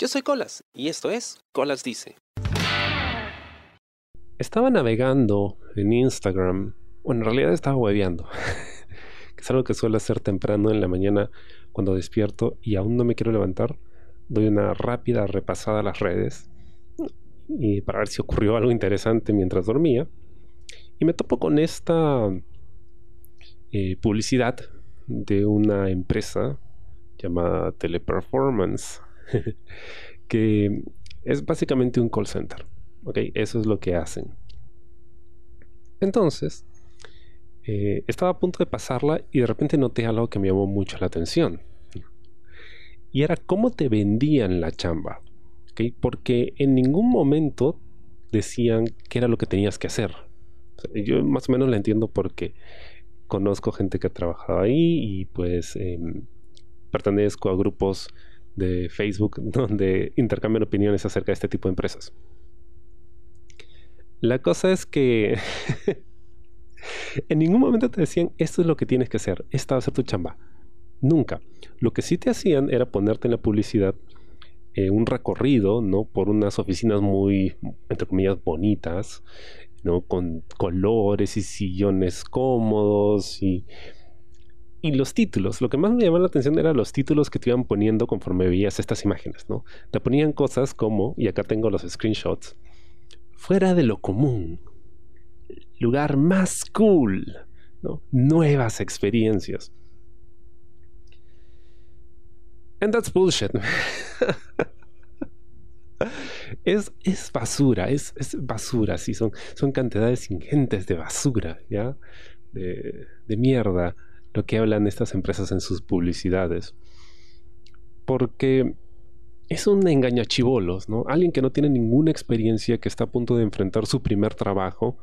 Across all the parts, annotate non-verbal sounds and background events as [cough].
Yo soy Colas y esto es Colas Dice. Estaba navegando en Instagram, bueno, en realidad estaba hueveando, [laughs] que es algo que suelo hacer temprano en la mañana cuando despierto y aún no me quiero levantar. Doy una rápida repasada a las redes y para ver si ocurrió algo interesante mientras dormía. Y me topo con esta eh, publicidad de una empresa llamada Teleperformance, que es básicamente un call center. ¿ok? Eso es lo que hacen. Entonces, eh, estaba a punto de pasarla y de repente noté algo que me llamó mucho la atención. Y era cómo te vendían la chamba. Porque en ningún momento decían qué era lo que tenías que hacer. yo más o menos la entiendo porque conozco gente que ha trabajado ahí y pues em, pertenezco a grupos de Facebook [laughs] donde intercambian opiniones acerca de este tipo de empresas. La cosa es que [laughs] en ningún momento te decían esto es lo que tienes que hacer, esta va a ser tu chamba. Nunca. Lo que sí te hacían era ponerte en la publicidad eh, un recorrido, ¿no? Por unas oficinas muy, entre comillas, bonitas, ¿no? Con colores y sillones cómodos y, y los títulos. Lo que más me llamaba la atención eran los títulos que te iban poniendo conforme veías estas imágenes, ¿no? Te ponían cosas como, y acá tengo los screenshots, fuera de lo común, lugar más cool, ¿no? Nuevas experiencias. And that's bullshit. [laughs] es, es basura, es, es, basura, sí, son, son cantidades ingentes de basura, ¿ya? De, de mierda, lo que hablan estas empresas en sus publicidades. Porque es un engaño a chivolos, ¿no? Alguien que no tiene ninguna experiencia, que está a punto de enfrentar su primer trabajo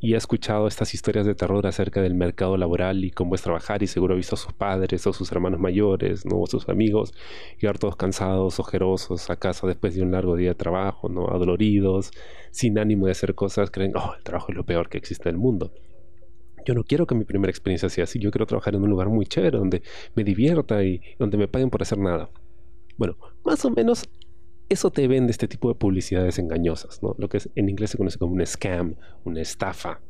y ha escuchado estas historias de terror acerca del mercado laboral y cómo es trabajar y seguro ha visto a sus padres o sus hermanos mayores, ¿no? o sus amigos llegar todos cansados, ojerosos a casa después de un largo día de trabajo, ¿no? adoloridos, sin ánimo de hacer cosas, creen, oh, el trabajo es lo peor que existe en el mundo. Yo no quiero que mi primera experiencia sea así, yo quiero trabajar en un lugar muy chévere, donde me divierta y donde me paguen por hacer nada. Bueno, más o menos eso te vende este tipo de publicidades engañosas, ¿no? Lo que en inglés se conoce como un scam, una estafa.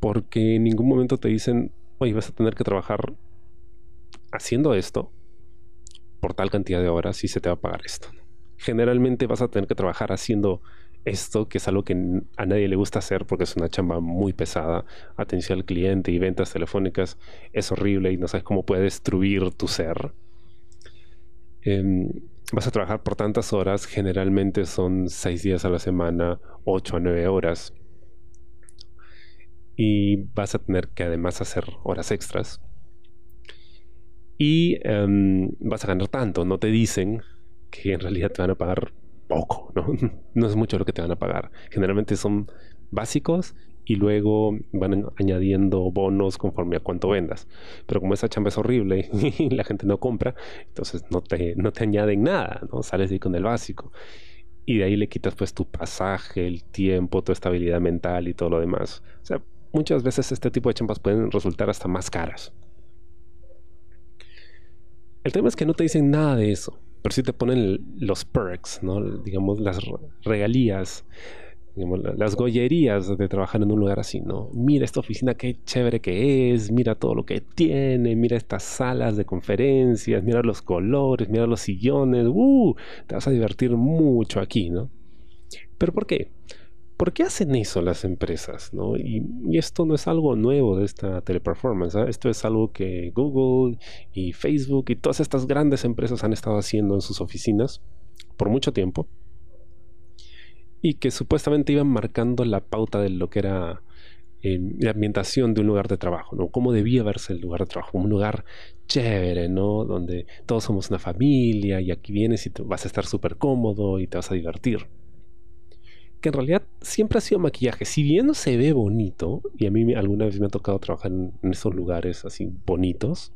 Porque en ningún momento te dicen, oye, vas a tener que trabajar haciendo esto por tal cantidad de horas y se te va a pagar esto. Generalmente vas a tener que trabajar haciendo esto, que es algo que a nadie le gusta hacer porque es una chamba muy pesada. Atención al cliente y ventas telefónicas es horrible y no sabes cómo puede destruir tu ser. Em, vas a trabajar por tantas horas, generalmente son seis días a la semana, ocho a nueve horas. Y vas a tener que además hacer horas extras. Y em, vas a ganar tanto, no te dicen que en realidad te van a pagar poco, ¿no? [laughs] no es mucho lo que te van a pagar. Generalmente son básicos y luego van añadiendo bonos conforme a cuánto vendas. Pero como esa chamba es horrible [laughs] y la gente no compra, entonces no te, no te añaden nada, ¿no? Sales ahí con el básico. Y de ahí le quitas pues tu pasaje, el tiempo, tu estabilidad mental y todo lo demás. O sea, muchas veces este tipo de chambas pueden resultar hasta más caras. El tema es que no te dicen nada de eso, pero sí te ponen los perks. Digamos, las regalías las gollerías de trabajar en un lugar así, ¿no? Mira esta oficina, qué chévere que es, mira todo lo que tiene, mira estas salas de conferencias, mira los colores, mira los sillones, ¡uh! Te vas a divertir mucho aquí, ¿no? ¿Pero por qué? ¿Por qué hacen eso las empresas? ¿no? Y, esto no es algo nuevo de esta teleperformance. ¿ah? Esto es algo que Google y Facebook y todas estas grandes empresas han estado haciendo en sus oficinas por mucho tiempo y que supuestamente iban marcando la pauta de lo que era eh, la ambientación de un lugar de trabajo, ¿no? Cómo debía verse el lugar de trabajo, un lugar chévere, ¿no? Donde todos somos una familia y aquí vienes y vas a estar súper cómodo y te vas a divertir. Que en realidad siempre ha sido maquillaje. Si bien no se ve bonito, y a mí alguna vez me ha tocado trabajar en, esos lugares así bonitos,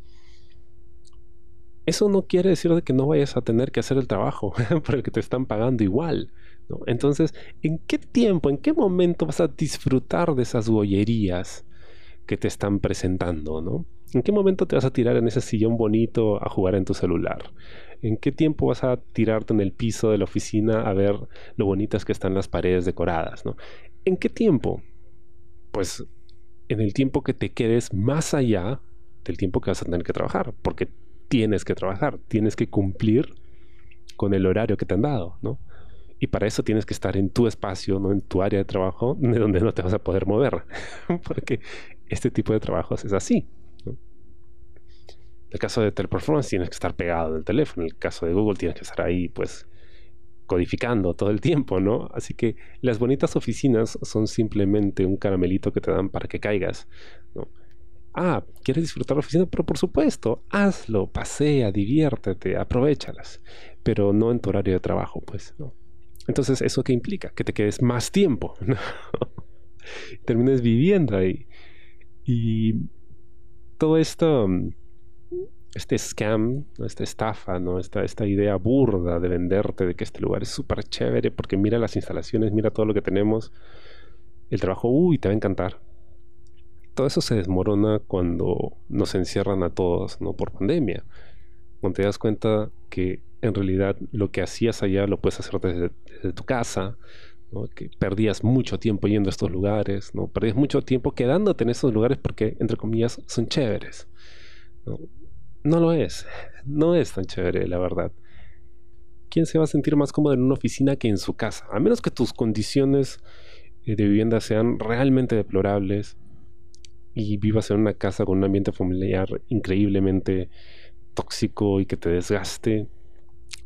eso no quiere decir de que no vayas a tener que hacer el trabajo [laughs] por el que te están pagando igual. Entonces, ¿en qué tiempo, en qué momento vas a disfrutar de esas bollerías que te están presentando? ¿no? ¿En qué momento te vas a tirar en ese sillón bonito a jugar en tu celular? ¿En qué tiempo vas a tirarte en el piso de la oficina a ver lo bonitas que están las paredes decoradas? ¿no? ¿En qué tiempo? Pues en el tiempo que te quedes más allá del tiempo que vas a tener que trabajar, porque tienes que trabajar, tienes que cumplir con el horario que te han dado, ¿no? Y para eso tienes que estar en tu espacio, ¿no? En tu área de trabajo, de donde no te vas a poder mover, [laughs] porque este tipo de trabajos es así. El caso de teleperformance tienes que estar pegado del teléfono, en el caso de Google tienes que estar ahí, pues, codificando todo el tiempo, ¿no? Así que las bonitas oficinas son simplemente un caramelito que te dan para que caigas. Ah, ¿quieres disfrutar la oficina? Pero por supuesto, hazlo, pasea, diviértete, aprovechalas, pero no en tu horario de trabajo, pues, ¿no? Entonces, ¿eso qué implica? Que te quedes más tiempo, [laughs] ¿no? Termines viviendo ahí. Y todo esto este scam, esta estafa, esta, esta idea burda de venderte de que este lugar es súper chévere porque mira las instalaciones, mira todo lo que tenemos, el trabajo, uy, te va a encantar. Todo eso se desmorona cuando nos encierran a todos, ¿no? Por pandemia. Cuando te das cuenta que en realidad lo que hacías allá lo puedes hacer desde, tu casa, que perdías mucho tiempo yendo a estos lugares, ¿no? perdías mucho tiempo quedándote en esos lugares porque, entre comillas, son chéveres. No lo es. No es tan chévere, la verdad. ¿Quién se va a sentir más cómodo en una oficina que en su casa? A menos que tus condiciones eh, de vivienda sean realmente deplorables y vivas en una casa con un ambiente familiar increíblemente tóxico y que te desgaste.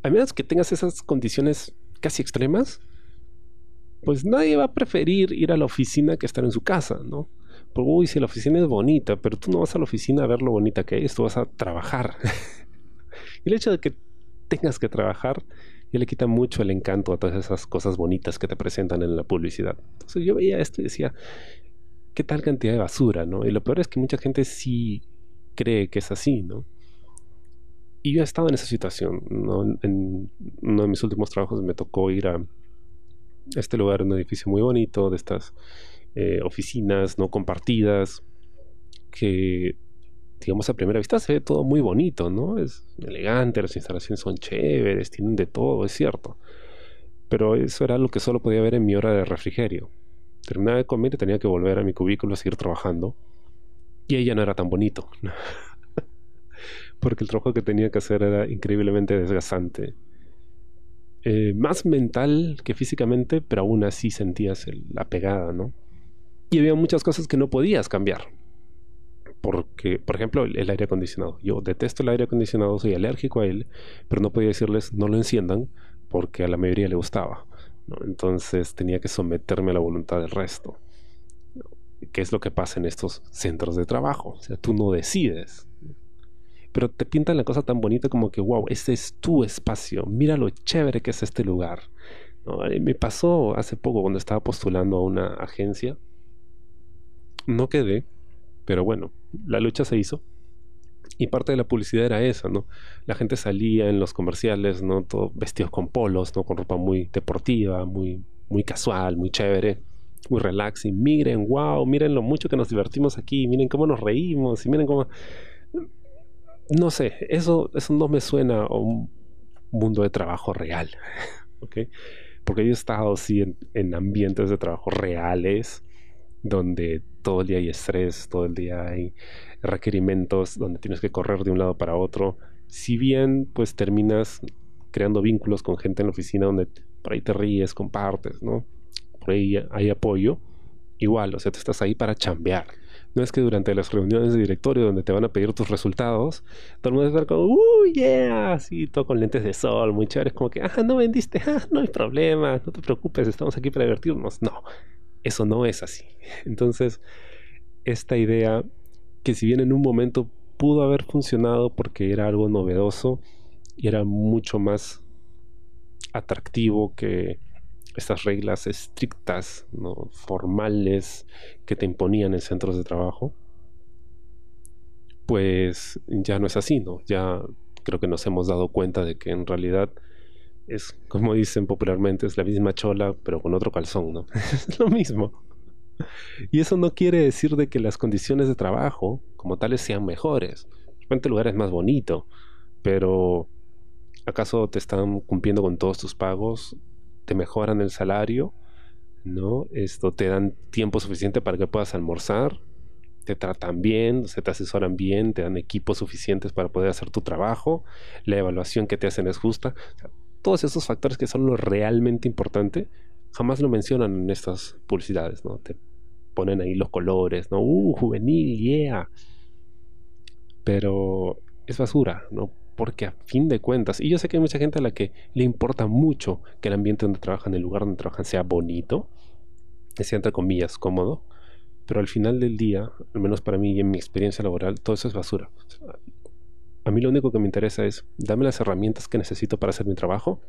A menos que tengas esas condiciones casi extremas, pues nadie va a preferir ir a la oficina que estar en su casa, ¿no? Uy, si la oficina es bonita, pero tú no vas a la oficina a ver lo bonita que es, tú vas a trabajar. [laughs] el hecho de que tengas que trabajar ya le quita mucho el encanto a todas esas cosas bonitas que te presentan en la publicidad. Entonces yo veía esto y decía, ¿qué tal cantidad de basura, no? Y lo peor es que mucha gente sí cree que es así, ¿no? Y yo he estado en esa situación. En uno de mis últimos trabajos me tocó ir a este lugar, un edificio muy bonito, de estas eh, oficinas no compartidas, que digamos a primera vista se ve todo muy bonito, ¿no? Es elegante, las instalaciones son chéveres, tienen de todo, es cierto. Pero eso era lo que solo podía ver en mi hora de refrigerio. Terminaba de comer y tenía que volver a mi cubículo a seguir trabajando. Y ella no era tan bonito. [laughs] Porque el trabajo que tenía que hacer era increíblemente desgastante. Eh, más mental que físicamente, pero aún así sentías la pegada, ¿no? Y había muchas cosas que no podías cambiar. Porque, por ejemplo, el, aire acondicionado. Yo detesto el aire acondicionado, soy alérgico a él, pero no podía decirles no lo enciendan porque a la mayoría le gustaba. Entonces tenía que someterme a la voluntad del resto. ¿Qué es lo que pasa en estos centros de trabajo? O sea, tú no decides. Pero te pintan la cosa tan bonita como que, wow, este es tu espacio. Mira lo chévere que es este lugar. Me pasó hace poco cuando estaba postulando a una agencia no quedé, pero bueno, la lucha se hizo. Y parte de la publicidad era esa, ¿no? La gente salía en los comerciales, ¿no? Todo vestidos con polos, ¿no? Con ropa muy deportiva, muy, muy casual, muy chévere, muy relaxing. Miren, wow, miren lo mucho que nos divertimos aquí, miren cómo nos reímos, y miren cómo... No sé, eso, eso no me suena a un mundo de trabajo real, [laughs] ¿ok? Porque yo he estado así en ambientes de trabajo reales, donde todo el día hay estrés, todo el día hay requerimientos, donde tienes que correr de un lado para otro. Si bien pues terminas creando vínculos con gente en la oficina donde por ahí te ríes, compartes, ¿no? Por ahí hay apoyo. Igual, o sea, tú estás ahí para chambear. No es que durante las reuniones de directorio donde te van a pedir tus resultados, todo el mundo está como, ¡uh, yeah! Así, todo con lentes de sol, muy chévere. Como que, ah, no vendiste, ah, no hay problema, no te preocupes, estamos aquí para divertirnos. No, eso no es así. [laughs] Entonces, esta idea que si bien en un momento pudo haber funcionado porque era algo novedoso y era mucho más atractivo que estas reglas estrictas, ¿no? formales que te imponían en centros de trabajo, pues ya no es así, ¿no? Ya creo que nos hemos dado cuenta de que en realidad es, como dicen popularmente, es la misma chola, pero con otro calzón, ¿no? [laughs] es lo mismo. Y eso no quiere decir de que las condiciones de trabajo como tales sean mejores. De repente el lugar es más bonito, pero ¿Acaso te están cumpliendo con todos tus pagos? ¿Te mejoran el salario? ¿No? Esto te dan tiempo suficiente para que puedas almorzar, te tratan bien, se te asesoran bien, te dan equipos suficientes para poder hacer tu trabajo, la evaluación que te hacen es justa. Todos esos factores que son lo realmente importante, jamás lo mencionan en estas publicidades, ¿no? Te ponen ahí los colores, ¿no? Uh, juvenil, yeah. Pero es basura, ¿no? Porque a fin de cuentas, y yo sé que hay mucha gente a la que le importa mucho que el ambiente donde trabajan, el lugar donde trabajan sea bonito, que sea entre comillas cómodo, pero al final del día, al menos para mí y en mi experiencia laboral, todo eso es basura. A mí lo único que me interesa es, dame las herramientas que necesito para hacer mi trabajo,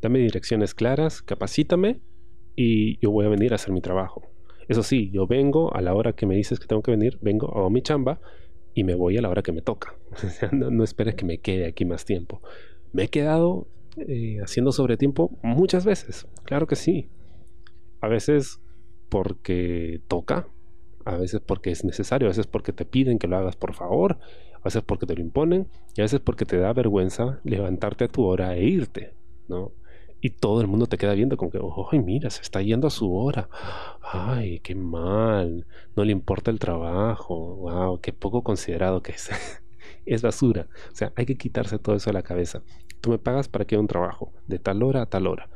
dame direcciones claras, capacítame y yo voy a venir a hacer mi trabajo. Eso sí, yo vengo a la hora que me dices que tengo que venir, vengo a mi chamba y me voy a la hora que me toca. [laughs] no, esperes que me quede aquí más tiempo. Me he quedado eh, haciendo sobre tiempo muchas veces, claro que sí. A veces porque toca, a veces porque es necesario, a veces porque te piden que lo hagas por favor, a veces porque te lo imponen y a veces porque te da vergüenza levantarte a tu hora e irte, ¿no? Y todo el mundo te queda viendo como que, ay, mira, se está yendo a su hora. Ay, qué mal. No le importa el trabajo. Wow, qué poco considerado que es. [laughs] es basura. O sea, hay que quitarse todo eso de la cabeza. Tú me pagas para que haga un trabajo, de tal hora a tal hora.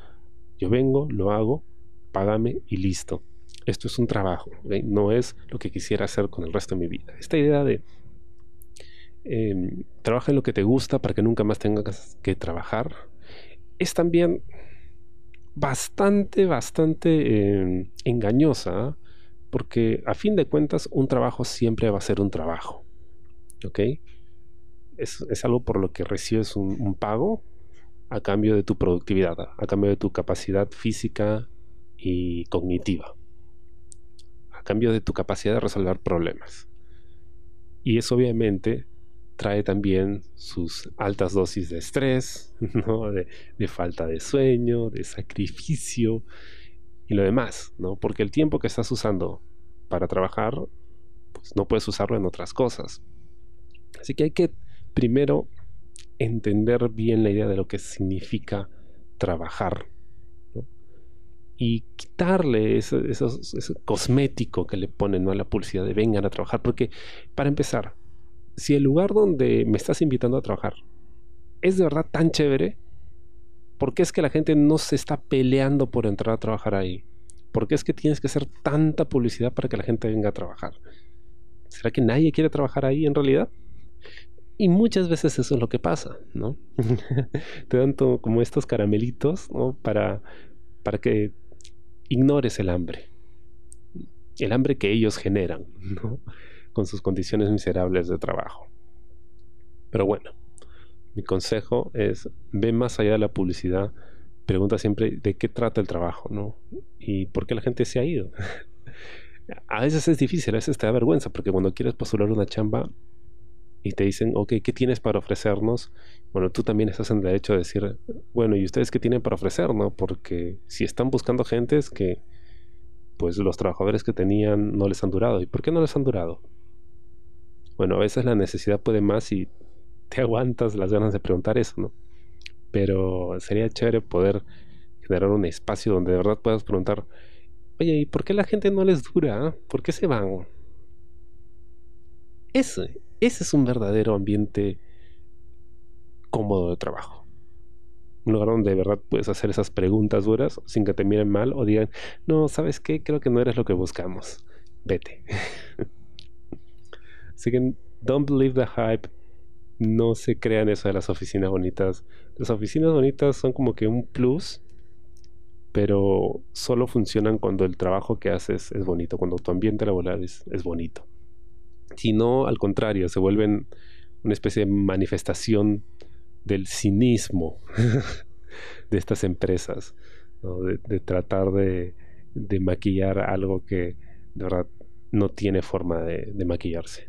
Yo vengo, lo hago, págame y listo esto es un trabajo, no es lo que quisiera hacer con el resto de mi vida. Esta idea de em, trabaja en lo que te gusta para que nunca más tengas que trabajar es también bastante, bastante em, engañosa, porque a fin de cuentas un trabajo siempre va a ser un trabajo. ¿Ok? Es, algo por lo que recibes un pago a cambio de tu productividad, a cambio de tu capacidad física y cognitiva cambio de tu capacidad de resolver problemas. Y eso obviamente trae también sus altas dosis de estrés, [laughs] de, falta de sueño, de sacrificio y lo demás, ¿no? Porque el tiempo que estás usando para trabajar, pues no puedes usarlo en otras cosas. Así que hay que primero entender bien la idea de lo que significa trabajar y quitarle ese, cosmético que le ponen a la publicidad de vengan a trabajar. Porque, para empezar, si el lugar donde me estás invitando a trabajar es de verdad tan chévere, ¿por qué es que la gente no se está peleando por entrar a trabajar ahí? ¿Por qué es que tienes que hacer tanta publicidad para que la gente venga a trabajar? ¿Será que nadie quiere trabajar ahí en realidad? Y muchas veces eso es lo que pasa, ¿no? [laughs] Te dan como estos caramelitos, ¿no? Para, para que ignores el hambre. El hambre que ellos generan, Con sus condiciones miserables de trabajo. Pero bueno, mi consejo es, ve más allá de la publicidad, pregunta siempre de qué trata el trabajo, ¿no? Y por qué la gente se ha ido. [laughs] a veces es difícil, a veces te da vergüenza, porque cuando quieres postular una chamba y te dicen, ok, ¿qué tienes para ofrecernos? Bueno, tú también estás en derecho de decir, bueno, ¿y ustedes qué tienen para ofrecer? ¿no? Porque si están buscando gentes que, pues los trabajadores que tenían no les han durado. ¿Y por qué no les han durado? Bueno, a veces la necesidad puede más y te [laughs] aguantas las ganas de preguntar eso, ¿no? Pero sería chévere poder generar un espacio donde de verdad puedas preguntar, oye, ¿y por qué la gente no les dura? ¿Por qué se van? Ese, ese es un verdadero ambiente cómodo de trabajo. Un lugar donde de verdad puedes hacer esas preguntas duras sin que te miren mal o digan, no, ¿sabes qué? Creo que no eres lo que buscamos. Vete. [laughs] Así que don't believe the hype. No se crean eso de las oficinas bonitas. Las oficinas bonitas son como que un plus, pero solo funcionan cuando el trabajo que haces es bonito, cuando tu ambiente laboral es bonito sino al contrario, se vuelven una especie de manifestación del cinismo [laughs] de estas empresas, de, tratar de, maquillar algo que de verdad no tiene forma de, maquillarse.